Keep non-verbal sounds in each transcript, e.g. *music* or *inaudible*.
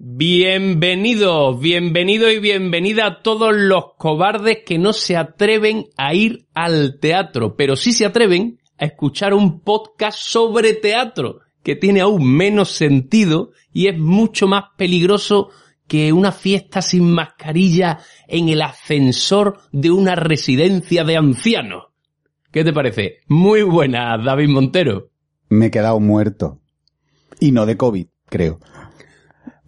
Bienvenidos, bienvenido y bienvenida a todos los cobardes que no se atreven a ir al teatro, pero sí se atreven a escuchar un podcast sobre teatro, que tiene aún menos sentido y es mucho más peligroso que una fiesta sin mascarilla en el ascensor de una residencia de ancianos. ¿Qué te parece? Muy buena, David Montero. Me he quedado muerto. Y no de COVID, creo.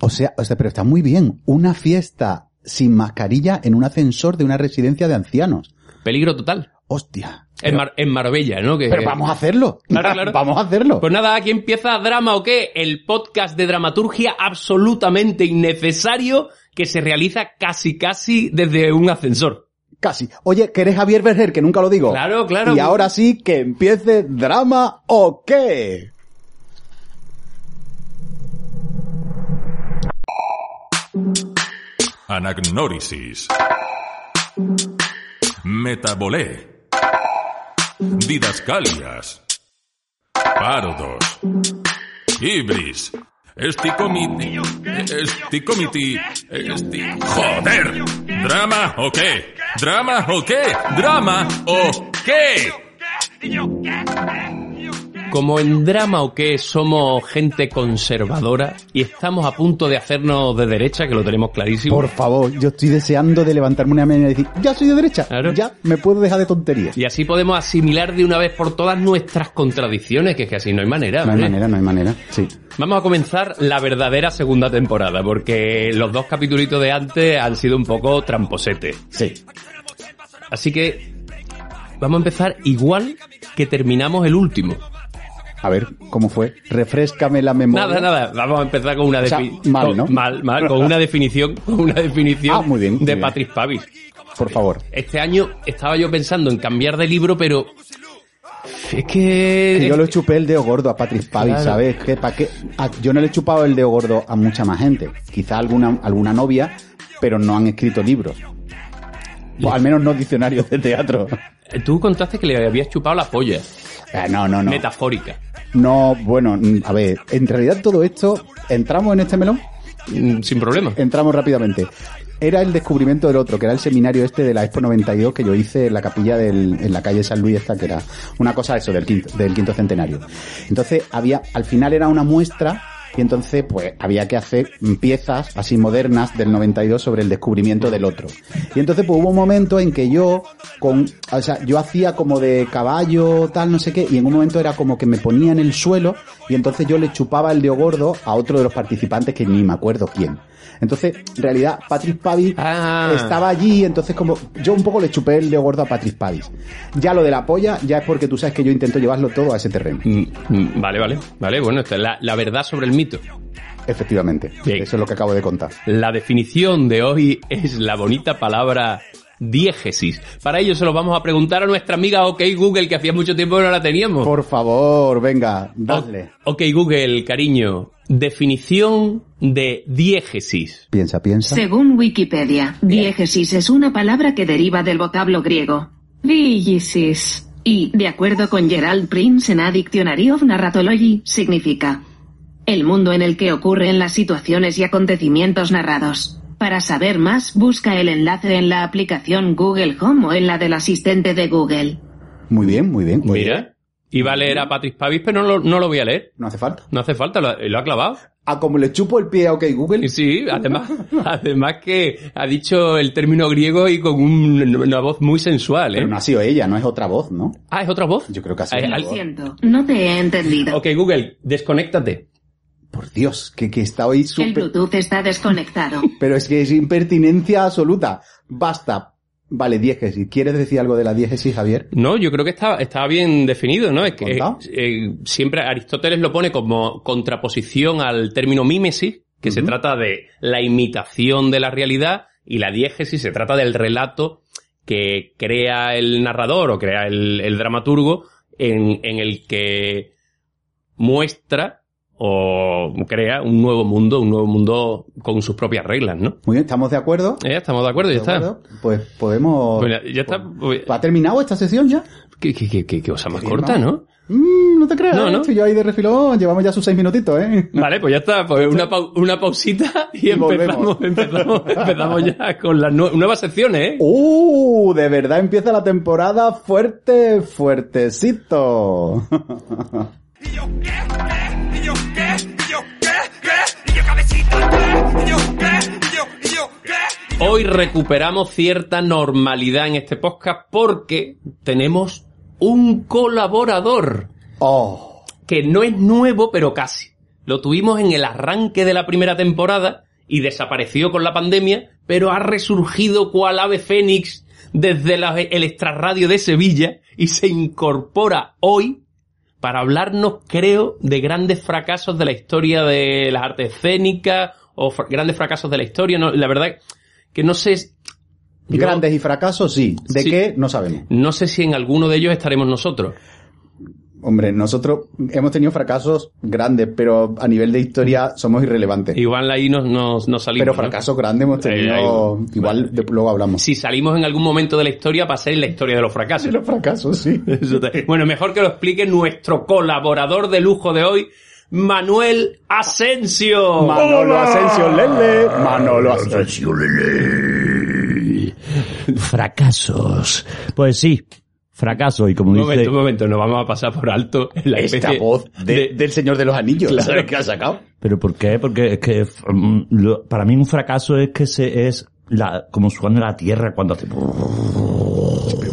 O sea, o sea, pero está muy bien. Una fiesta sin mascarilla en un ascensor de una residencia de ancianos. Peligro total. Hostia. En, Mar- en Marbella, ¿no? Que- Pero vamos a hacerlo. Claro, claro. *laughs* Vamos a hacerlo. Pues nada, aquí empieza Drama o qué, el podcast de dramaturgia absolutamente innecesario que se realiza casi casi desde un ascensor. Casi. Oye, que eres Javier Berger, que nunca lo digo. Claro, claro. Y ahora sí que empiece drama o qué. Anagnórisis. Metabolé. Didascalias. Parodos. Ibris. Esticomiti. Esticomiti. Esti... ¡Joder! ¿Drama o qué? ¿Drama o qué? ¿Drama o qué? Como en Drama o qué somos gente conservadora y estamos a punto de hacernos de derecha, que lo tenemos clarísimo. Por favor, yo estoy deseando de levantarme una mañana y decir, ya soy de derecha. Claro. Ya me puedo dejar de tonterías. Y así podemos asimilar de una vez por todas nuestras contradicciones, que es que así no hay manera. No hay manera, no hay manera. Sí. Vamos a comenzar la verdadera segunda temporada, porque los dos capítulos de antes han sido un poco tramposetes. Sí. Así que vamos a empezar igual que terminamos el último. A ver, ¿cómo fue? Refrescame la memoria. Nada, nada, vamos a empezar con una O sea, definición. mal, ¿no? Mal, mal, con una definición, con una definición Ah, muy bien, muy de bien. Patrick Pavis. Por favor. Este año estaba yo pensando en cambiar de libro, pero es que, Que yo le chupé el dedo gordo a Patrick Pavis, Claro. ¿sabes? Que pa' qué? A- yo no le he chupado el dedo gordo a mucha más gente. Quizá alguna, alguna novia, pero no han escrito libros. O al menos no diccionarios de teatro. tú contaste que le habías chupado la polla, Eh, no, no, no. metafórica. No, bueno, mm, a ver, en realidad todo esto, ¿entramos en este melón? Mm, Sin problema. Entramos rápidamente. Era el descubrimiento del otro, que era el seminario este de la Expo 92 que yo hice en la capilla del, en la calle San Luis esta, que era una cosa eso, del quinto, del quinto centenario. Entonces había, al final era una muestra y entonces pues había que hacer piezas así modernas del 92 sobre el descubrimiento del otro. Y entonces pues hubo un momento en que yo con, o sea, yo hacía como de caballo, tal, no sé qué, y en un momento era como que me ponía en el suelo y entonces yo le chupaba el dedo gordo a otro de los participantes que ni me acuerdo quién. Entonces, en realidad, Patrick Pavis Ah. estaba allí, entonces como yo un poco le chupé el dedo gordo a Patrick Pavis. Ya lo de la polla, ya es porque tú sabes que yo intento llevarlo todo a ese terreno. Mm, mm, Vale, vale, vale. Bueno, esta es la, la verdad sobre el mito. Efectivamente. Bien. Eso es lo que acabo de contar. La definición de hoy es la bonita palabra diégesis. Para ello se lo vamos a preguntar a nuestra amiga OK Google, que hacía mucho tiempo que no la teníamos. Por favor, venga, dale. O- ok Google, cariño. Definición de diégesis. Piensa, piensa. Según Wikipedia, diégesis es una palabra que deriva del vocablo griego diégesis y, de acuerdo con Gerald Prince en A Dictionary of Narratology, significa el mundo en el que ocurren las situaciones y acontecimientos narrados. Para saber más, busca el enlace en la aplicación Google Home o en la del asistente de Google. Muy bien, muy bien. Muy bien. Mira. Iba a leer a Patrick Pavis, pero no lo, no lo voy a leer. No hace falta. No hace falta, lo, lo ha clavado. A como le chupo el pie a OK Google. Y Sí, además, *laughs* además que ha dicho el término griego y con un- una voz muy sensual, ¿eh? Pero no ha sido ella, no es otra voz, ¿no? Ah, ¿es otra voz? Yo creo que ha sido Lo siento, no te he entendido. Ok, Google, desconéctate. Por Dios, que, que está hoy El súper... Bluetooth está desconectado. *laughs* Pero es que es impertinencia absoluta. Basta. Vale, diégesis. ¿Quieres decir algo de la diégesis, Javier? No, yo creo que está, está bien definido, ¿no? Es que ¿Contado? eh, siempre Aristóteles lo pone como contraposición al término mímesis, que se trata de la imitación de la realidad, y la diégesis se trata del relato que crea el narrador o crea el, el dramaturgo en, en el que muestra o crea un nuevo mundo, un nuevo mundo con sus propias reglas, ¿no? Muy bien, ¿estamos de acuerdo? Eh, estamos de acuerdo, ya ¿De está. acuerdo? Pues podemos... Pues ya- ya está. pues- ¿Ha terminado esta sesión ya? ¿Qué, qué, qué, qué cosa más corta, ¿no? ¿no? Mm, no te creas, No, ¿eh? no. estoy yo ahí de refilón, llevamos ya sus seis minutitos, ¿eh? Vale, pues ya está. Pues una, pau- una pausita y, Y empezamos, *laughs* empezamos, empezamos ya con las nue- nuevas secciones, ¿eh? ¡Uh! De verdad empieza la temporada fuerte, fuertecito. *laughs* ¿Y yo qué? Hoy recuperamos cierta normalidad en este podcast porque tenemos un colaborador ¡Oh! que no es nuevo, pero casi. Lo tuvimos en el arranque de la primera temporada y desapareció con la pandemia, pero ha resurgido cual ave fénix desde la- el extrarradio de Sevilla y se incorpora hoy para hablarnos, creo, de grandes fracasos de la historia de las artes escénicas o grandes fracasos de la historia. No, la verdad que no sé, yo- Grandes y fracasos, sí. ¿De Sí. qué? No sabemos. no sé si en alguno de ellos estaremos nosotros. Hombre, nosotros hemos tenido fracasos grandes, pero a nivel de historia somos irrelevantes. Igual ahí nos, nos, nos salimos. pero ¿no? fracasos grandes hemos tenido... ahí- igual de- luego hablamos. Si salimos en algún momento de la historia, va a ser la historia de los fracasos. Los fracasos, sí. *laughs* Bueno, mejor que lo explique nuestro colaborador de lujo de hoy, Manuel Asensio. Manolo Asensio Lele. Manolo Asensio. Fracasos. Pues sí, fracasos. Y como un dice... momento, un momento, nos vamos a pasar por alto la Esta voz de- de- del Señor de los Anillos. Claro. ¿Sabes qué ha sacado? ¿Pero por qué? Porque es que mm, lo- para mí un fracaso es que se es la, como suena la tierra cuando hace...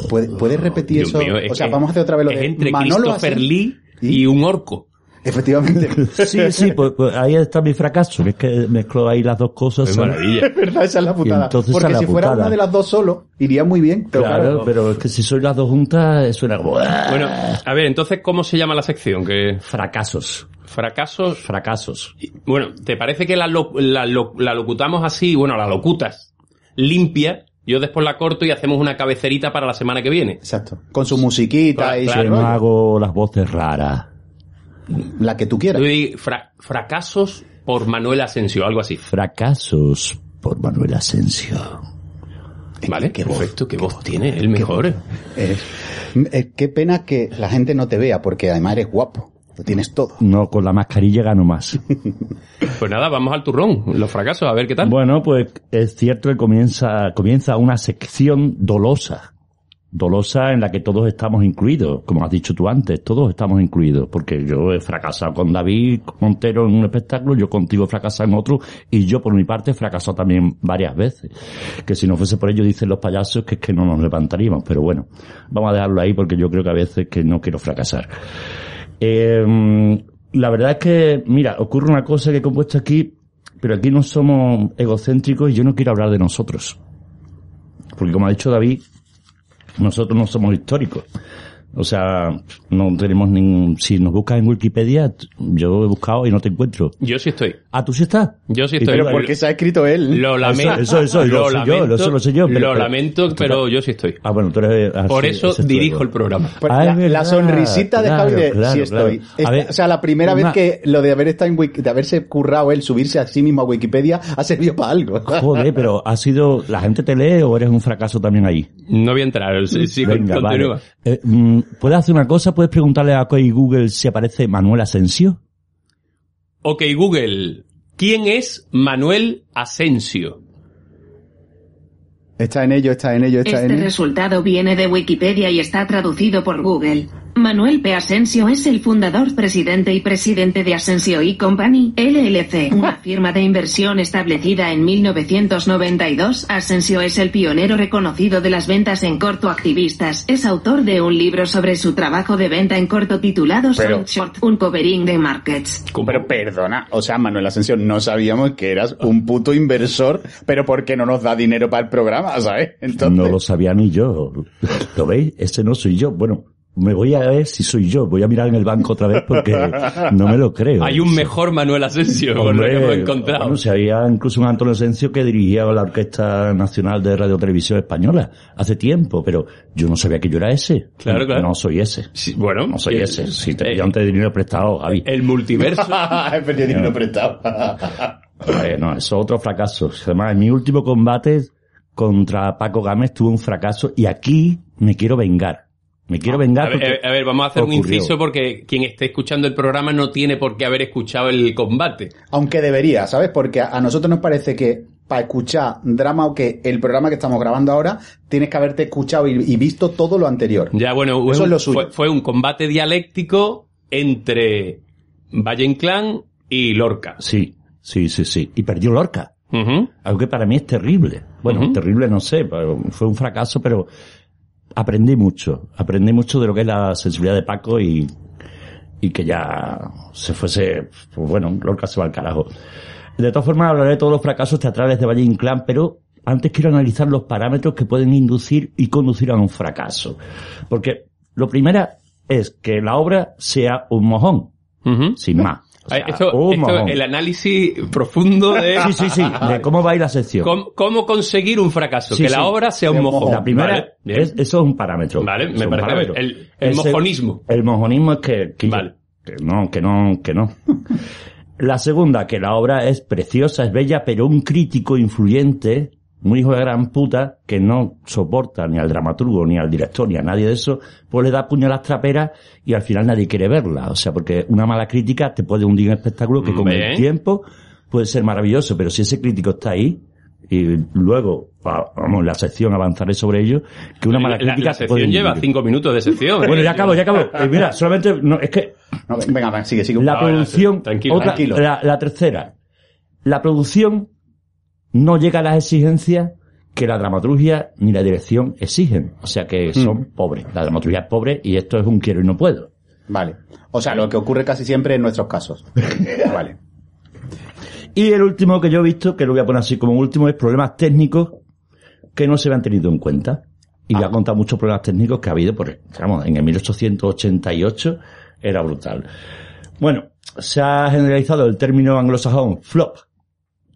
¿Puede- ¿Puedes repetir Dios eso? mío, es o sea, que vamos a hacer otra vez lo es de entre Manolo Christopher. Lee ¿Y? y un orco. Efectivamente. *laughs* Sí, sí, pues, pues ahí está mi fracaso, que es que mezclo ahí las dos cosas. Es maravilla. Es verdad, esa es la putada. entonces Porque si fuera putada. una de las dos solo, iría muy bien. Pero Claro, claro, pero es que si soy las dos juntas, suena como... ¡ah! Bueno, a ver, entonces, ¿cómo se llama la sección? Que Fracasos. fracasos. Fracasos. Bueno, ¿te parece que la, lo- la, lo- la locutamos así? Bueno, la locutas limpia. Yo después la corto y hacemos una cabezerita para la semana que viene. Exacto. Con su musiquita Claro, y claro. su Yo no rollo. hago las voces raras. La que tú quieras. Yo digo, fra- fracasos por Manuel Asensio, algo así. Fracasos por Manuel Asensio. ¿Vale? Qué voz, Perfecto, qué voz tiene, el mejor. Eres- eh, qué pena que la gente no te vea, porque además eres guapo. Lo tienes todo. No, con la mascarilla gano más. *laughs* Pues nada, vamos al turrón, los fracasos, a ver qué tal. Bueno, pues es cierto que comienza, comienza una sección dolosa. Dolosa en la que todos estamos incluidos, como has dicho tú antes, todos estamos incluidos, porque yo he fracasado con David Montero en un espectáculo, yo contigo he fracasado en otro, y yo por mi parte he fracasado también varias veces. Que si no fuese por ello, dicen los payasos, que es que no nos levantaríamos, pero bueno, vamos a dejarlo ahí porque yo creo que a veces que no quiero fracasar. Eh, la verdad es que, mira, ocurre una cosa que he compuesto aquí, pero aquí no somos egocéntricos y yo no quiero hablar de nosotros. Porque como ha dicho David, nosotros no somos históricos. O sea, no tenemos ningún... Si nos buscas en Wikipedia, yo he buscado y no te encuentro. Yo sí estoy. Ah, ¿tú sí estás? Yo sí ¿Y estoy. Pero porque se ha escrito él. Lo lamento. Eso, eso, lo sé yo, eso lo sé yo, pero- lo lamento, pero yo sí estoy. Ah, bueno, tú eres... ah, Por sí, eso dirijo el programa. Pues Ah, la, es verdad, la sonrisita de Javi claro, claro, sí estoy. A Esta- ver, o sea, la primera una- vez que lo de haber estado en Wiki- de haberse currado él, subirse a sí mismo a Wikipedia, ha servido para algo. Joder, pero ha sido... ¿La gente te lee o eres un fracaso también ahí? No voy a entrar, sí, sí, Venga, continúa. vale. Eh, mm, ¿Puedes hacer una cosa? ¿Puedes preguntarle a Coy Google si aparece Manuel Asensio? Ok, Google. ¿Quién es Manuel Asensio? Está en ello, está en ello, está Este en ello. resultado viene de Wikipedia y está traducido por Google. Manuel P. Asensio es el fundador, presidente y presidente de Asensio y Company, LLC, una firma de inversión establecida en 1992. Asensio es el pionero reconocido de las ventas en corto activistas. Es autor de un libro sobre su trabajo de venta en corto titulado Pero- Short, un covering de markets. Pero perdona, o sea, Manuel Asensio, no sabíamos que eras un puto inversor, pero ¿por qué no nos da dinero para el programa, sabes? Entonces, No lo sabía ni yo. ¿Lo veis? Ese no soy yo. Bueno, me voy a ver si soy yo. Voy a mirar en el banco otra vez porque no me lo creo. Hay un mejor Manuel Asensio con lo que hemos encontrado. Bueno, si había incluso un Antonio Asensio que dirigía la Orquesta Nacional de Radio Televisión Española hace tiempo, pero yo no sabía que yo era ese. Claro, claro. No soy ese. Sí, bueno, No soy eh, ese. Si te eh, yo antes de dinero prestado, Javi. el multiverso. *laughs* He perdido dinero prestado. *laughs* Eh, no, eso es otro fracaso. Además, en mi último combate contra Paco Gámez tuve un fracaso y aquí me quiero vengar. Me quiero vengar A ver, porque eh, a ver, vamos a hacer un inciso porque quien esté escuchando el programa no tiene por qué haber escuchado el combate. Aunque debería, ¿sabes? Porque a nosotros nos parece que para escuchar drama o que el programa que estamos grabando ahora, tienes que haberte escuchado y, y visto todo lo anterior. Ya, bueno, Eso un- es lo suyo. Fue, fue un combate dialéctico entre Valle Inclán y Lorca. Sí, sí, sí, sí. Y perdió Lorca. Ujú. Algo que para mí es terrible. Bueno, terrible no sé, pero fue un fracaso, pero aprendí mucho. Aprendí mucho de lo que es la sensibilidad de Paco y, y que ya se fuese, pues bueno, Lorca se va al carajo. De todas formas, hablaré de todos los fracasos teatrales de Valle Inclán, pero antes quiero analizar los parámetros que pueden inducir y conducir a un fracaso. Porque lo primero es que la obra sea un mojón, sin más. O sea, esto, esto el análisis profundo de Sí, sí, sí, de cómo va a ir la sección. cómo, cómo conseguir un fracaso, Sí, que sí. la obra sea un mojón. La primera, Vale, bien. es, eso es un parámetro. Vale, me parece parámetro. el- el Ese- mojonismo. El mojonismo es que, que, Vale. que no, que no, que no. *laughs* la segunda, que la obra es preciosa, es bella, pero un crítico influyente, un hijo de gran puta, que no soporta ni al dramaturgo, ni al director, ni a nadie de eso, pues le da puño a las traperas y al final nadie quiere verla. O sea, porque una mala crítica te puede hundir en un espectáculo que con el tiempo puede ser maravilloso, pero si ese crítico está ahí, y luego, va- vamos, la sección avanzaré sobre ello, que una mala la, crítica la puede sección lleva cinco minutos de sección. Bueno, ¿eh? ya acabo, ya acabo. Eh, mira, solamente, no, es que No, venga, venga, sigue, sigue. la Ah, producción, tranquilo, otra- tranquilo. La, la tercera, la producción no llega a las exigencias que la dramaturgia ni la dirección exigen. O sea que son pobres. La dramaturgia es pobre y esto es un quiero y no puedo. Vale. O sea, lo que ocurre casi siempre en nuestros casos. *laughs* Vale. Y el último que yo he visto, que lo voy a poner así como último, es problemas técnicos que no se habían tenido en cuenta. Y voy a contar muchos problemas técnicos que ha habido, porque, vamos, en el 1888 era brutal. Bueno, se ha generalizado el término anglosajón flop,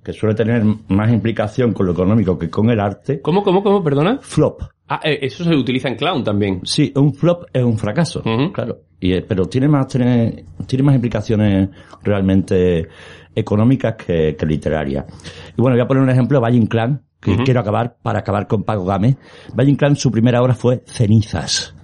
que suele tener más implicación con lo económico que con el arte. ¿Cómo, cómo, cómo, perdona? Flop. Ah, eh, eso se utiliza en clown también. Sí, un flop es un fracaso, claro. Y, eh, pero tiene más, tiene, tiene más implicaciones realmente económicas que, que literarias. Y bueno, voy a poner un ejemplo de Valle Inclán, que quiero acabar para acabar con Paco Gámez. Valle Inclán, su primera obra fue Cenizas.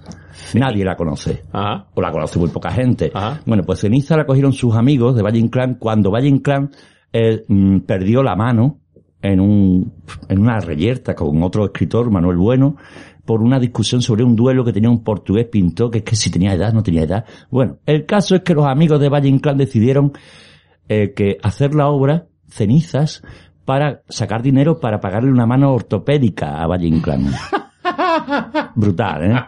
Nadie la conoce. Ajá. O la conoce muy poca gente. Ajá. Bueno, pues Ceniza la cogieron sus amigos de Valle Inclán cuando Valle Inclán eh, mm, perdió la mano en un, en una reyerta con otro escritor, Manuel Bueno, por una discusión sobre un duelo que tenía un portugués pintor, que es que si tenía edad, no tenía edad. Bueno, el caso es que los amigos de Valle Inclán decidieron eh, que hacer la obra, cenizas, para sacar dinero para pagarle una mano ortopédica a Valle Inclán. *laughs* Brutal, ¿eh?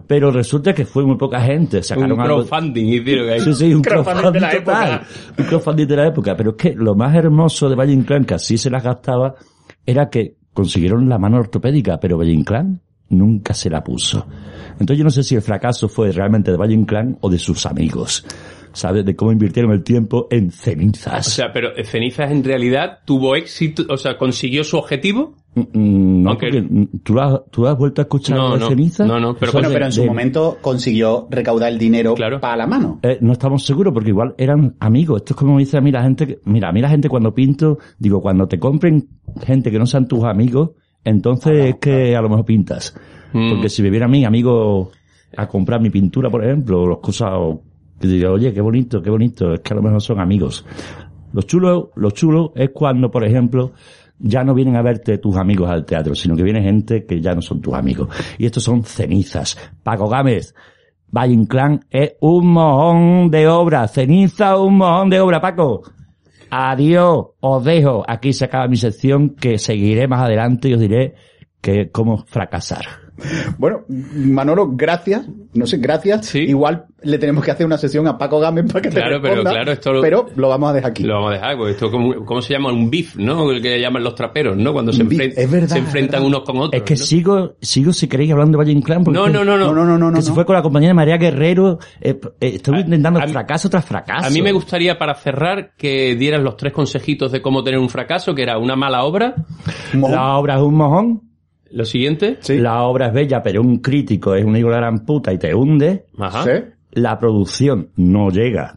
*laughs* Pero resulta que fue muy poca gente. Sacaron Un algo- crowdfunding hicieron ahí. Sí, sí, un Crowdfunding *laughs* crowdfunding de la total. época. Un crowdfunding de la época. Pero es que lo más hermoso de Valle Inclán, que así se las gastaba, era que consiguieron la mano ortopédica, pero Valle Inclán nunca se la puso. Entonces yo no sé si el fracaso fue realmente de Valle Inclán o de sus amigos. ¿Sabes? De cómo invirtieron el tiempo en cenizas. O sea, pero Cenizas en realidad tuvo éxito, o sea, consiguió su objetivo. Mm, mm, no, Aunque- porque, mm, ¿tú, has, ¿tú has vuelto a escuchar No, de no. cenizas? No, no, pero- Bueno, de- pero en su de- momento consiguió recaudar el dinero Claro. para la mano. Eh, no estamos seguros porque igual eran amigos. Esto es como me dice a mí la gente, que- mira, a mí la gente cuando pinto, digo, cuando te compren gente que no sean tus amigos, entonces es que a lo mejor pintas. Mm. Porque si me viera a mí, amigo, a comprar mi pintura, por ejemplo, o los cosas, o que diga, oye, qué bonito, qué bonito, es que a lo mejor son amigos. Lo chulo, lo chulo es cuando, por ejemplo, ya no vienen a verte tus amigos al teatro, sino que viene gente que ya no son tus amigos. Y estos son cenizas. Paco Gámez, Valle Inclán es un mojón de obra. Ceniza, un mojón de obra, Paco. Adiós, os dejo. Aquí se acaba mi sección que seguiré más adelante y os diré que cómo fracasar. Bueno, Manolo, gracias. No sé, gracias. Sí. Igual le tenemos que hacer una sesión a Paco Gámez para que te Claro, pero responda, claro, esto lo- pero lo vamos a dejar aquí. Lo vamos a dejar, porque esto como, ¿cómo se llama? Un beef, ¿no? El que llaman los traperos, ¿no? Cuando se, enfren- es verdad, se es enfrentan verdad. unos con otros. Es que ¿no? sigo, sigo si queréis hablando de Valle Inclán. porque No, no, no, no. No, no, no, no, que no. se fue con la compañera María Guerrero. eh, eh, estoy A- intentando a fracaso tras fracaso. A mí me gustaría, para cerrar, que dieras los tres consejitos de cómo tener un fracaso, que era una mala obra, Mojón. La obra es un mojón. Lo siguiente, Sí. La obra es bella, pero un crítico es un hijo de gran puta y te hunde. Ajá. ¿Sí? La producción no llega.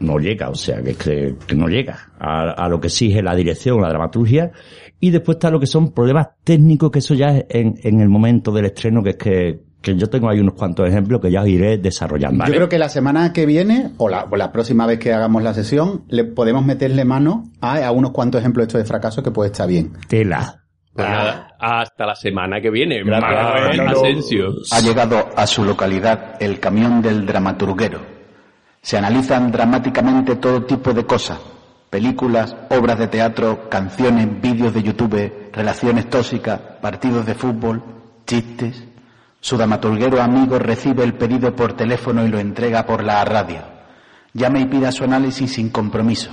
No llega, o sea, que, que- que no llega a, a lo que exige la dirección, la dramaturgia. Y después está lo que son problemas técnicos, que eso ya es en, en el momento del estreno, que es que, que yo tengo ahí unos cuantos ejemplos que ya os iré desarrollando. Yo creo que la semana que viene, o la, o la próxima vez que hagamos la sesión, le podemos meterle mano a, a unos cuantos ejemplos estos de fracaso que puede estar bien. Tela. Pues nada, hasta la semana que viene. Manuel. Asensio. Ha llegado a su localidad el camión del dramaturguero. Se analizan dramáticamente todo tipo de cosas. Películas, obras de teatro, canciones, vídeos de YouTube, relaciones tóxicas, partidos de fútbol, chistes. Su dramaturguero amigo recibe el pedido por teléfono y lo entrega por la radio. Llame y pida su análisis sin compromiso.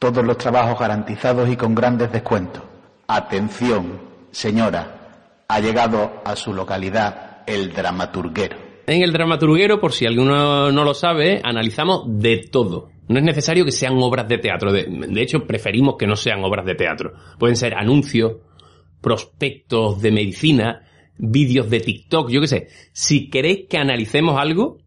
Todos los trabajos garantizados y con grandes descuentos. Atención, señora, ha llegado a su localidad el dramaturguero. En el dramaturguero, por si alguno no lo sabe, analizamos de todo. No es necesario que sean obras de teatro. De, hecho, preferimos que no sean obras de teatro. Pueden ser anuncios, prospectos de medicina, vídeos de TikTok, yo qué sé. Si queréis que analicemos algo,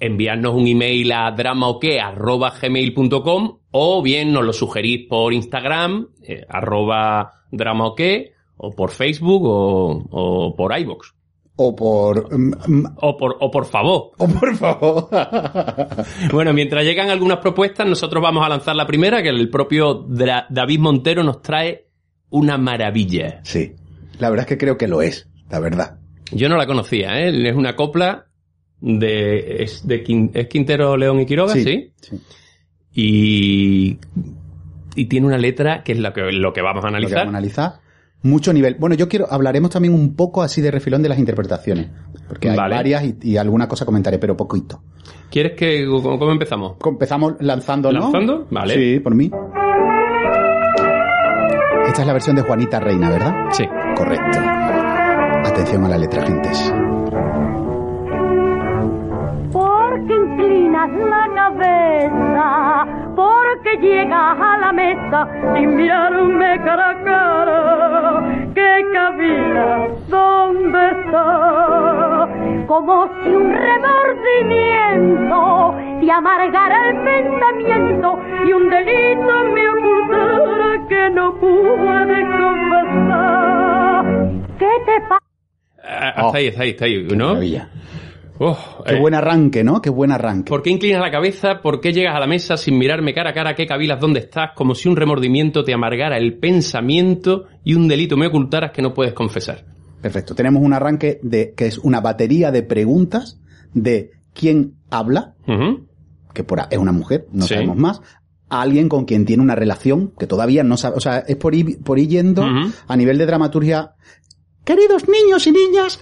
enviadnos un email a dramaoque.gmail.com o bien nos lo sugerís por Instagram, eh, arroba dramaoque, o por Facebook o, o por iVoox. O por... mm, mm, O por, o por favor. o por favor. *laughs* Bueno, mientras llegan algunas propuestas, nosotros vamos a lanzar la primera, que el propio Dra- David Montero nos trae una maravilla. sí, la verdad es que creo que lo es, la verdad. Yo no la conocía, ¿eh? Es una copla de... ¿Es, de Quin- ¿es Quintero, León y Quiroga? Sí. sí. Y... Y tiene una letra que es lo que, lo que vamos a Lo que analizar. vamos a analizar. Mucho nivel. Bueno, yo quiero, hablaremos también un poco así de refilón de las interpretaciones. Porque hay Vale. varias y, y alguna cosa comentaré, pero poquito. ¿Quieres que... ¿Cómo, cómo empezamos? Empezamos lanzando, ¿no? ¿Lanzando? Vale. Sí, por mí. Esta es la versión de Juanita Reina, ¿verdad? Sí. Correcto. Atención a la letra, gentes. Porque inclinas la cabeza, porque llegas a la mesa sin mirarme cara a cara. ¿Qué cabina? ¿Dónde está? Como si un remordimiento te amargara el pensamiento y un delito me ocultara que no pude confesar. ¿Qué te pasa? Ah, Hasta ahí, hasta ahí, hasta ahí, ¿no? Maravilla. Uf, Qué eh, buen arranque, ¿no? Qué buen arranque. ¿Por qué inclinas la cabeza? ¿Por qué llegas a la mesa sin mirarme cara a cara? ¿Qué cavilas dónde estás? Como si un remordimiento te amargara el pensamiento y un delito me ocultaras que no puedes confesar. Perfecto. Tenemos un arranque de que es una batería de preguntas de quién habla, que por es una mujer, no Sí. sabemos más, a alguien con quien tiene una relación que todavía no sabe, o sea, es por ir, por ir yendo a nivel de dramaturgia. Queridos niños y niñas,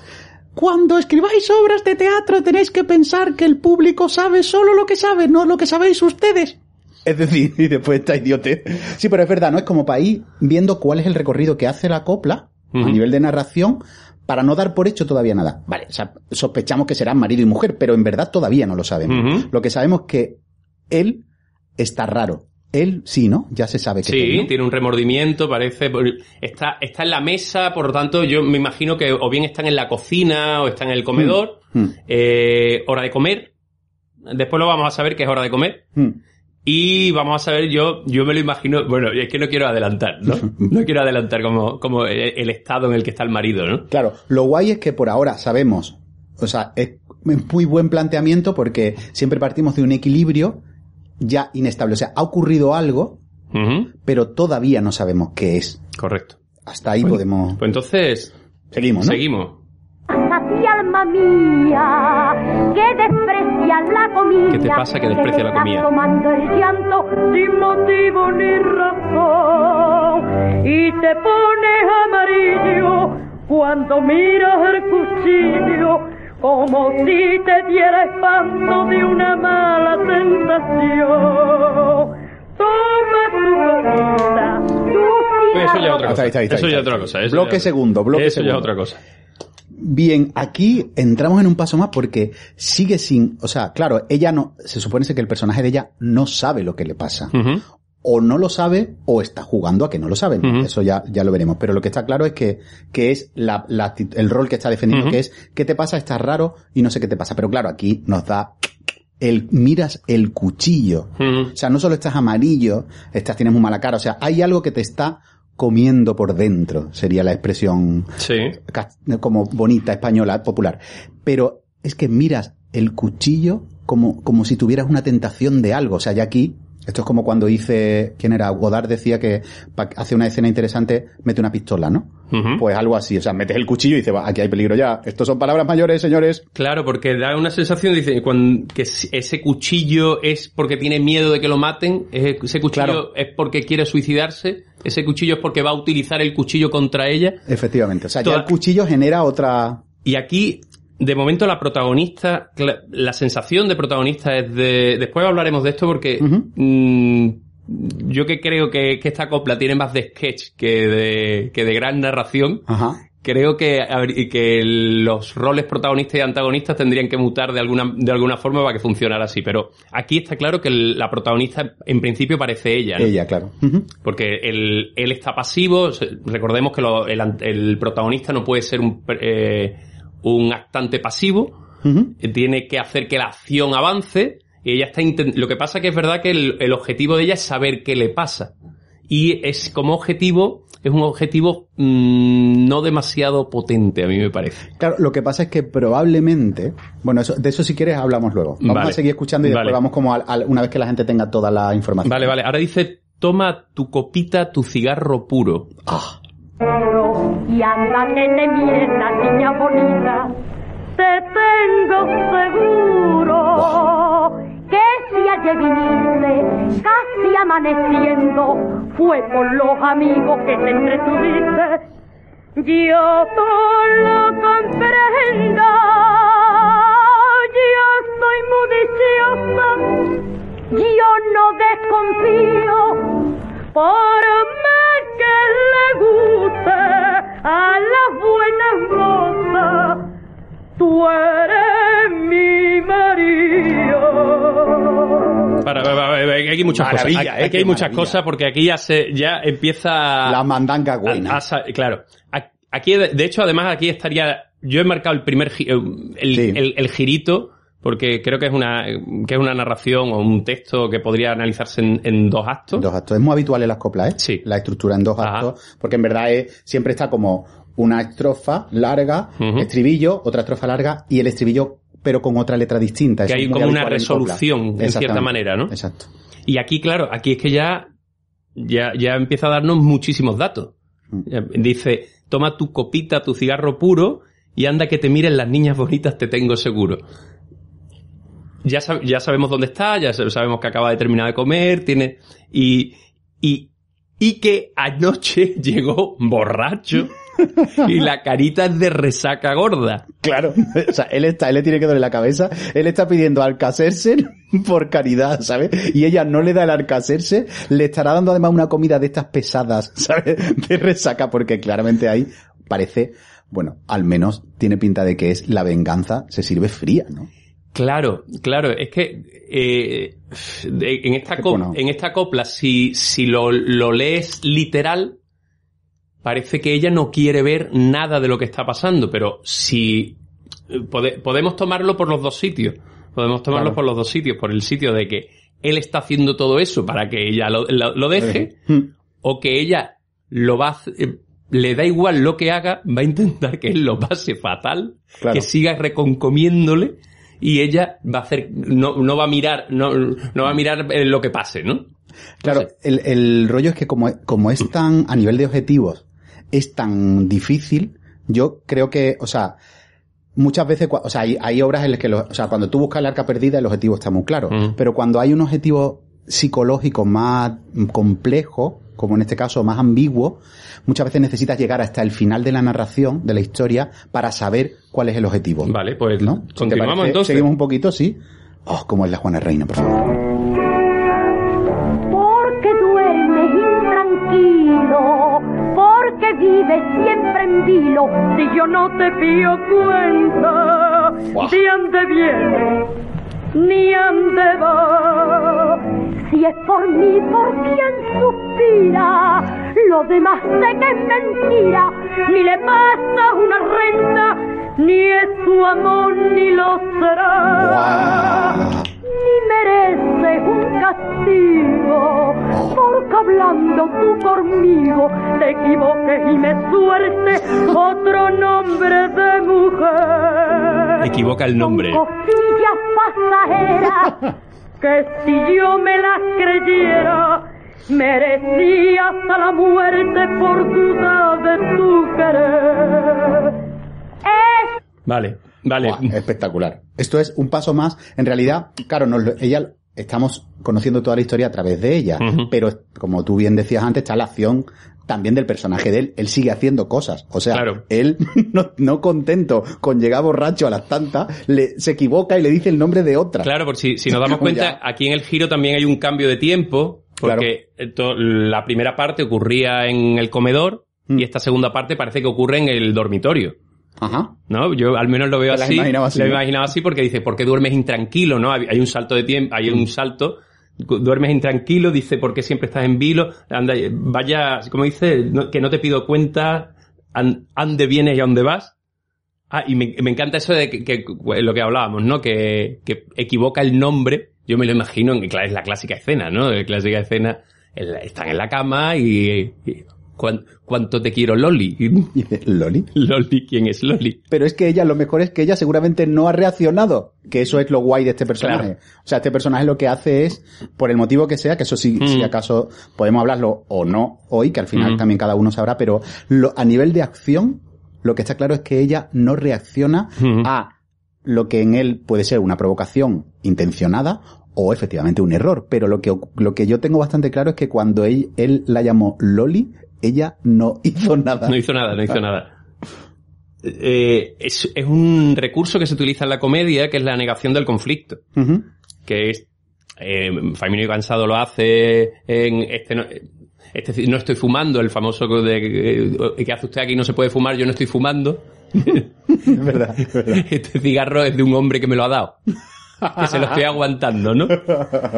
cuando escribáis obras de teatro tenéis que pensar que el público sabe solo lo que sabe, no lo que sabéis ustedes. Es decir, *laughs* y después está idiote. Sí, pero es verdad, ¿no? Es como para ir viendo cuál es el recorrido que hace la copla a nivel de narración para no dar por hecho todavía nada. Vale, o sea, sospechamos que serán marido y mujer, pero en verdad todavía no lo sabemos. Lo que sabemos es que él está raro. Él sí, ¿no? Ya se sabe que Sí, ¿no? tiene un remordimiento, parece. Está, está en la mesa, por lo tanto, yo me imagino que o bien están en la cocina o están en el comedor. Mm. Eh, hora de comer. Después lo vamos a saber que es hora de comer. Mm. Y vamos a saber, yo, yo me lo imagino, bueno, es que no quiero adelantar, ¿no? *laughs* No quiero adelantar como, como el estado en el que está el marido, ¿no? Claro, lo guay es que por ahora sabemos, o sea, es muy buen planteamiento porque siempre partimos de un equilibrio ya inestable. O sea, ha ocurrido algo, pero todavía no sabemos qué es. Correcto. Hasta ahí Bueno, podemos... Pues entonces, Seguimos, ¿no? seguimos. alma mía, que desprecias la comida. ¿Qué te pasa que desprecias la comida? tomando el llanto sin motivo ni razón. Y te pones amarillo cuando miras el cuchillo como si te diera espanto de una mala sensación. Toma tu cosita, tu eso ya es otra cosa. está, está, está, eso ya es otra cosa. eso Bloque ya- segundo, bloque Eso ya es otra cosa. Bien, aquí entramos en un paso más porque sigue sin, o sea, claro, ella no, se supone que el personaje de ella no sabe lo que le pasa. O no lo sabe o está jugando a que no lo sabe. Eso ya, ya lo veremos. Pero lo que está claro es que, que es la, el rol que está defendiendo, que es, ¿qué te pasa? Estás raro y no sé qué te pasa. Pero claro, aquí nos da el, miras el cuchillo. O sea, no solo estás amarillo, estás, tienes muy mala cara. O sea, hay algo que te está comiendo por dentro, sería la expresión Sí. como bonita, española, popular. Pero es que miras el cuchillo como, como si tuvieras una tentación de algo. O sea, ya aquí, esto es como cuando dice, ¿quién era? Godard decía que para hacer una escena interesante, mete una pistola, ¿no? Pues algo así. O sea, metes el cuchillo y dices, "Va, aquí hay peligro ya. Estos son palabras mayores, señores. Claro, porque da una sensación, dice, que ese cuchillo es porque tiene miedo de que lo maten, ese ese cuchillo Claro. es porque quiere suicidarse, ese cuchillo es porque va a utilizar el cuchillo contra ella. Efectivamente. O sea, Toda- ya el cuchillo genera otra... Y aquí, de momento, la protagonista, la sensación de protagonista es de... Después hablaremos de esto porque mm, yo que creo que, que esta copla tiene más de sketch que de, que de gran narración. Ajá. Creo que, que los roles protagonistas y antagonistas tendrían que mutar de alguna, de alguna forma para que funcionara así. Pero aquí está claro que el- la protagonista, en principio, parece ella. ¿no? Ella, claro. Porque él, él está pasivo. Recordemos que lo- el, el protagonista no puede ser un, eh, un actante pasivo. Tiene que hacer que la acción avance. Y ella está Lo que pasa que es verdad que el, el objetivo de ella es saber qué le pasa. Y es como objetivo, es un objetivo mm, no demasiado potente, a mí me parece. Claro, lo que pasa es que probablemente, bueno, eso, de eso si quieres hablamos luego. Vamos Vale. a seguir escuchando y después Vale. vamos como al- al- una vez que la gente tenga toda la información. Vale, vale. Ahora dice, toma tu copita, tu cigarro puro. Ah, Y anda que te mires la niña bonita, te tengo seguro que si ayer viniste casi amaneciendo fue por los amigos que te entretuviste. Yo todo lo comprendo, yo soy muy dichosa, yo no desconfío por más que le guste a las buenas mozas, tú eres mi marido. Para, para, para, para, aquí hay muchas Maravilla, cosas. Aquí, eh, aquí hay muchas maravilla. cosas porque aquí ya se, ya empieza la mandanga buena. a claro. Aquí, de hecho, además aquí estaría, yo he marcado el primer, gi- el, el- el girito, porque creo que es una, que es una narración o un texto que podría analizarse en, en dos actos. Dos actos. Es muy habitual en las coplas, ¿eh? Sí. La estructura en dos Ajá. actos, porque en verdad es, siempre está como una estrofa larga, estribillo, otra estrofa larga y el estribillo, pero con otra letra distinta. Que Eso hay como una en resolución, en cierta manera, ¿no? Exacto. Y aquí, claro, aquí es que ya, ya, ya empieza a darnos muchísimos datos. Mm. Dice, toma tu copita, tu cigarro puro, y anda que te miren las niñas bonitas, te tengo seguro. Ya, sab- ya sabemos dónde está, ya sab- sabemos que acaba de terminar de comer, tiene, y, y, y que anoche *laughs* llegó borracho, y la carita es de resaca gorda. Claro. O sea, él está, él le tiene que doler la cabeza. Él está pidiendo Alcacerse *laughs* por caridad, ¿sabes? Y ella no le da el Alcacerse, le estará dando además una comida de estas pesadas, *laughs* ¿sabes? De resaca, porque claramente ahí parece, bueno, al menos tiene pinta de que es la venganza, se sirve fría, ¿no? Claro, claro, es que eh, en, esta Qué co- bueno. en esta copla, si, si lo, lo lees literal, parece que ella no quiere ver nada de lo que está pasando, pero si eh, pode- podemos tomarlo por los dos sitios, podemos tomarlo Claro. por los dos sitios, por el sitio de que él está haciendo todo eso para que ella lo, lo- lo deje, Mm. o que ella lo va a eh, le da igual lo que haga, va a intentar que él lo pase fatal, Claro. que siga reconcomiéndole y ella va a hacer, no, no va a mirar, no, no va a mirar eh, lo que pase, ¿no? Claro, el, el rollo es que como, como es tan, a nivel de objetivos, es tan difícil, yo creo que, o sea, muchas veces, o sea, hay, hay obras en las que, o sea, cuando tú buscas el arca perdida, el objetivo está muy claro. Pero cuando hay un objetivo psicológico más complejo, como en este caso, más ambiguo, muchas veces necesitas llegar hasta el final de la narración, de la historia, para saber cuál es el objetivo. Vale, pues ¿No? ¿Te continuamos parece? entonces. Seguimos un poquito, sí. Oh, como es la Juana Reina, por favor. Porque duermes intranquilo, porque vives siempre en vilo, si yo no te pido cuenta de ande viene, ni ande va. Si es por mí, por quien suspira, lo demás sé que es mentira, ni le pasa una renta, ni es su amor, ni lo será ni mereces un castigo, porque hablando tú conmigo te equivoques y me suerte otro nombre de mujer. Equivoca el nombre. Cosillas pasajeras, *laughs* que si yo me las creyera, merecía hasta la muerte por duda de tu querer. Es Vale, vale. Buah, espectacular. Esto es un paso más. En realidad, claro, nos lo- ella estamos conociendo toda la historia a través de ella, pero como tú bien decías antes, está la acción también del personaje de él. Él sigue haciendo cosas. O sea, Claro. él *laughs* no, no contento con llegar borracho a las tantas, le, se equivoca y le dice el nombre de otra. Claro, por si, si nos damos *laughs* cuenta, ya. aquí en el giro también hay un cambio de tiempo, porque la primera parte ocurría en el comedor Mm. y esta segunda parte parece que ocurre en el dormitorio. Ajá. ¿No? Yo al menos lo veo así. Lo imaginaba así porque dice, ¿por qué duermes intranquilo? ¿No? Hay, hay un salto de tiempo, hay Mm. un salto. Duermes intranquilo, dice, ¿por qué siempre estás en vilo? Anda, vaya, como dice, que no te pido cuenta, an- ande vienes y a dónde vas. Ah, y me, me encanta eso de que, que- lo que hablábamos, ¿no? Que, equivoca el nombre. Yo me lo imagino, en, es la clásica escena, ¿no? La clásica escena, están en la cama y, y ¿cuán- ¿cuánto te quiero, Loli? Y *laughs* dice, Loli. Loli, ¿quién es Loli? Pero es que ella, lo mejor es que ella seguramente no ha reaccionado. Que eso es lo guay de este personaje. Claro. O sea, este personaje lo que hace es, por el motivo que sea, que eso sí, Mm. si acaso podemos hablarlo o no hoy, que al final Mm. también cada uno sabrá, pero lo- a nivel de acción, lo que está claro es que ella no reacciona Mm. a lo que en él puede ser una provocación intencionada o efectivamente un error. Pero lo que, lo que yo tengo bastante claro es que cuando él, él la llamó Loli, ella no *laughs* hizo nada. No hizo nada, no hizo nada. Eh, es, es un recurso que se utiliza en la comedia, que es la negación del conflicto. Que es, eh, Famino y Cansado lo hace en este no, este no estoy fumando, el famoso de eh, que hace usted aquí no se puede fumar, yo no estoy fumando. *laughs* Es verdad, es verdad. *laughs* Este cigarro es de un hombre que me lo ha dado. Que se lo estoy aguantando, ¿no?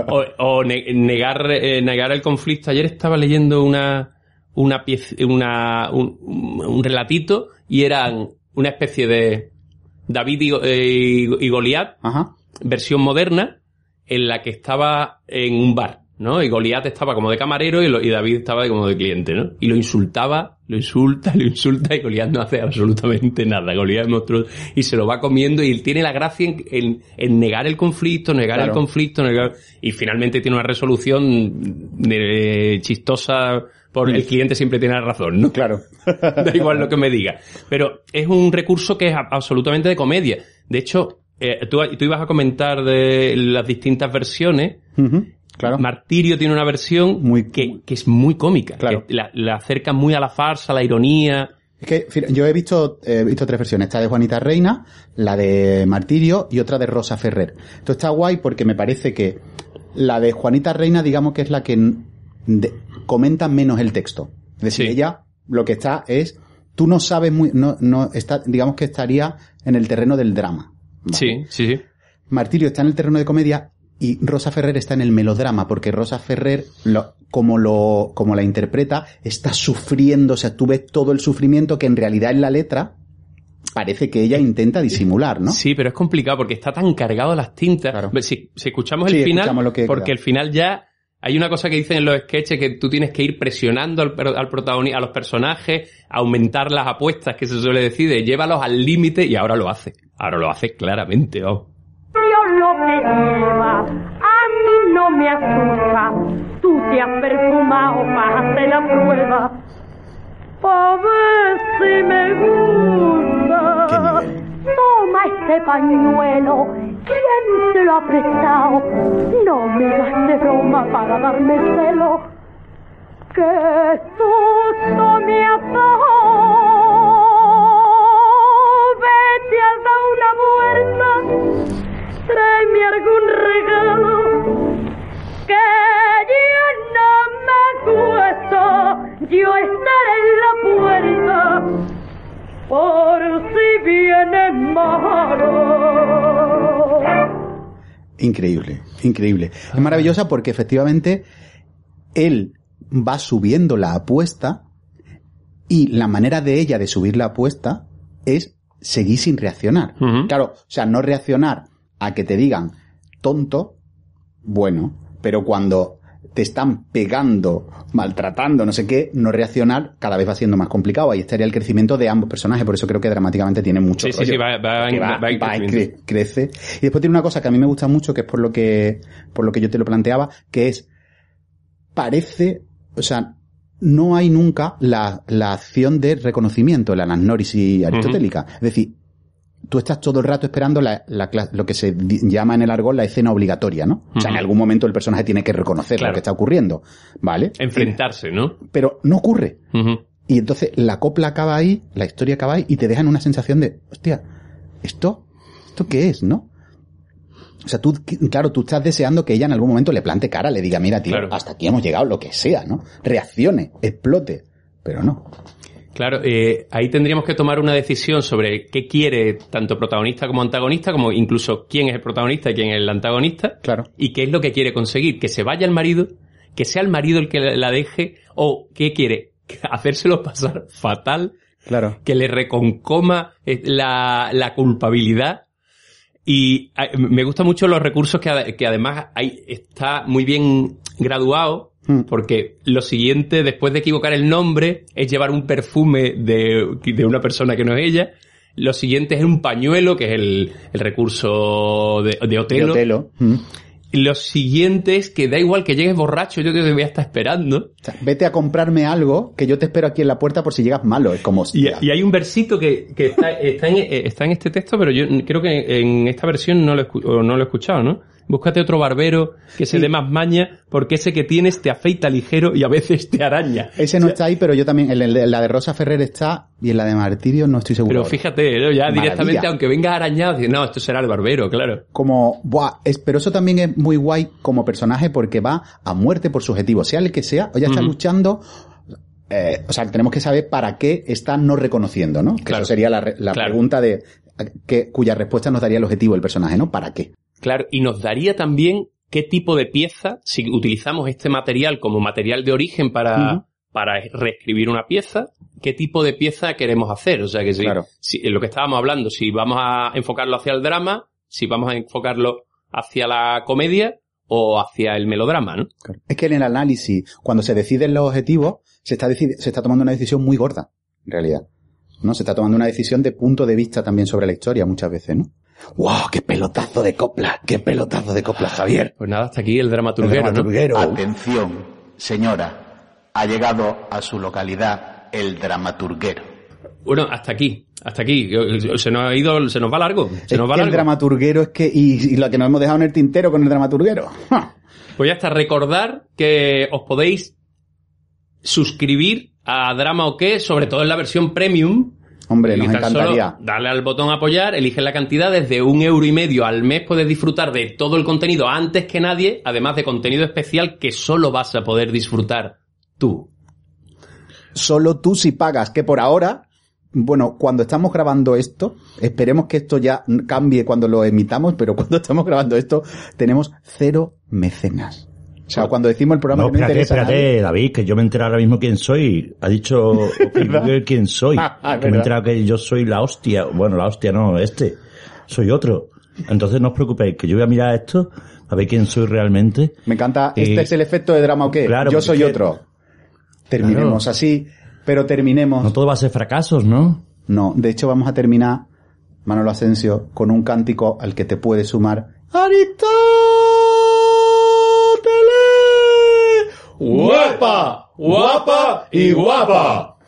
O, o ne- negar, eh, negar el conflicto. Ayer estaba leyendo una, una pieza, una, un, un relatito y eran una especie de David y, eh, y- Goliat, Ajá. versión moderna, en la que estaba en un bar, ¿no? Y Goliat estaba como de camarero y, lo- y David estaba como de cliente, ¿no? Y lo insultaba, lo insulta, lo insulta y Goliat no hace absolutamente nada. Goliat es monstruoso y se lo va comiendo y él tiene la gracia en, en- en negar el conflicto, negar Claro. el conflicto, negar... Y finalmente tiene una resolución de- chistosa por el cliente siempre tiene la razón, ¿no? Claro. *laughs* da igual lo que me diga. Pero es un recurso que es absolutamente de comedia. De hecho, eh, tú, tú ibas a comentar de las distintas versiones. Claro. Martirio tiene una versión Muy- que, que es muy cómica. Claro. Que la, la acerca muy a la farsa, a la ironía. Es que yo he visto, he visto tres versiones. Esta de Juanita Reina, la de Martirio y otra de Rosa Ferrer. Esto está guay porque me parece que la de Juanita Reina, digamos que es la que de- comenta menos el texto. Es decir, Sí. ella lo que está es, tú no sabes muy, no, no está, digamos que estaría en el terreno del drama. ¿vale? Sí, sí, sí. Martirio está en el terreno de comedia y Rosa Ferrer está en el melodrama, porque Rosa Ferrer, lo- como lo, como la interpreta, está sufriendo, o sea, tú ves todo el sufrimiento que en realidad en la letra parece que ella intenta disimular, ¿no? Sí, pero es complicado porque está tan cargado las tintas. Claro. Si, si escuchamos Sí, el final, escuchamos lo que porque queda. el final ya hay una cosa que dicen en los sketches que tú tienes que ir presionando al, al protagonista, a los personajes, aumentar las apuestas que se suele decir, de llévalos al límite y ahora lo hace. Ahora lo hace claramente, vamos. Dios lo que lleva, a mí no me asusta. Tú te has perfumado para hacer la prueba. Pa' ver si me gusta. Toma este pañuelo. ¿Quién te lo ha prestado? No me hagas de broma para darme celo. ¡Qué susto me has dado! Vete a dar una vuelta, tráeme algún regalo, que ya no me cuesta yo estar en la puerta, por si vienen malos. Increíble, increíble. Es maravillosa porque efectivamente él va subiendo la apuesta y la manera de ella de subir la apuesta es seguir sin reaccionar. Claro, o sea, no reaccionar a que te digan tonto, bueno, pero cuando te están pegando, maltratando, no sé qué, no reaccionar cada vez va siendo más complicado. Ahí estaría el crecimiento de ambos personajes, por eso creo que dramáticamente tiene mucho Sí, sí, rollo. sí, va- va en- va en va crecimiento. cre- crece. Y después tiene una cosa que a mí me gusta mucho, que es por lo que, por lo que yo te lo planteaba, que es, parece, o sea, no hay nunca la, la acción de reconocimiento, la anagnoris aristotélica. Es decir, tú estás todo el rato esperando la, lo que se llama en el argot la escena obligatoria, ¿no? O sea, en algún momento el personaje tiene que reconocer Claro. lo que está ocurriendo, ¿vale? Enfrentarse, ¿no? Pero no ocurre. Y entonces la copla acaba ahí, la historia acaba ahí y te dejan una sensación de, hostia, ¿esto? ¿Esto qué es, no? O sea, tú, claro, tú estás deseando que ella en algún momento le plante cara, le diga, mira, tío, Claro. hasta aquí hemos llegado, lo que sea, ¿no? Reaccione, explote. Pero no. Claro, eh, ahí tendríamos que tomar una decisión sobre qué quiere tanto protagonista como antagonista, como incluso quién es el protagonista y quién es el antagonista, Claro. y qué es lo que quiere conseguir, que se vaya el marido, que sea el marido el que la deje, o qué quiere, hacérselo pasar fatal, Claro. que le reconcoma eh, la, la culpabilidad. Y eh, me gustan mucho los recursos que, que además hay, está muy bien graduado. Porque lo siguiente, después de equivocar el nombre, es llevar un perfume de, de una persona que no es ella. Lo siguiente es un pañuelo, que es el, el recurso de, de De Otelo. Otelo. Mm. Y lo siguiente es que da igual que llegues borracho, yo te voy a estar esperando. O sea, vete a comprarme algo que yo te espero aquí en la puerta por si llegas malo. Es como, Y, y hay un versito que, que está, está, en, está en este texto, pero yo creo que en esta versión no lo, no lo he escuchado, ¿no? Búscate otro barbero que se Sí. dé más maña, porque ese que tienes te afeita ligero y a veces te araña. Ese no está ahí, pero yo también, en la de Rosa Ferrer está y en la de Martirio no estoy seguro. Pero ahora. fíjate, ¿no? ya Maravilla. directamente, aunque vengas arañado, dices, no, esto será el barbero, claro. como, buah, es, pero eso también es muy guay como personaje porque va a muerte por su objetivo, sea el que sea, o ya está luchando, eh, o sea, tenemos que saber para qué está no reconociendo, ¿no? Que Claro. eso sería la, re- la Claro. pregunta de, que, cuya respuesta nos daría el objetivo del personaje, ¿no? ¿Para qué? Claro, y nos daría también qué tipo de pieza, si utilizamos este material como material de origen para, para reescribir una pieza, qué tipo de pieza queremos hacer. O sea que si, Claro. si lo que estábamos hablando, si vamos a enfocarlo hacia el drama, si vamos a enfocarlo hacia la comedia o hacia el melodrama, ¿no? Es que en el análisis, cuando se deciden los objetivos, se está, se está tomando una decisión muy gorda, en realidad. ¿No? Se está tomando una decisión de punto de vista también sobre la historia muchas veces, ¿no? ¡Wow! ¡Qué pelotazo de copla! ¡Qué pelotazo de copla, Javier! Pues nada, hasta aquí el dramaturguero, El dramaturguero. Atención, señora. Ha llegado a su localidad el dramaturguero. ¿no? Bueno, hasta aquí, hasta aquí. Se nos ha ido, se nos va largo. Se Es nos va que el dramaturguero es que, y, y lo que nos hemos dejado en el tintero con el dramaturguero. Pues ya está, recordar que os podéis suscribir a Drama o qué, sobre todo en la versión premium. Hombre, Y nos solo encantaría. darle al botón apoyar, elige la cantidad, desde un euro y medio al mes puedes disfrutar de todo el contenido antes que nadie, además de contenido especial que solo vas a poder disfrutar tú. Solo tú si pagas, que por ahora, bueno, cuando estamos grabando esto, esperemos que esto ya cambie cuando lo emitamos, pero *laughs* cuando estamos grabando esto, tenemos cero mecenas. O sea, cuando decimos el programa No, que no espérate, interesa a nadie- espérate, David, que yo me he enterado ahora mismo quién soy. Ha dicho *laughs* Google quién soy. *laughs* Ah, ah, que me he enterado que yo soy la hostia. Bueno, la hostia no, este. Soy otro. Entonces no os preocupéis, que yo voy a mirar esto, a ver quién soy realmente. Me encanta, este es el efecto de drama o qué. Claro, Yo soy otro. Terminemos Claro. así, pero terminemos. No todo va a ser fracasos, ¿no? No, de hecho vamos a terminar, Manolo Asensio, con un cántico al que te puede sumar Aristóteles. ¡Guapa! ¡Guapa y guapa!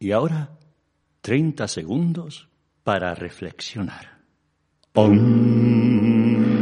Y ahora, 30 segundos para reflexionar. drama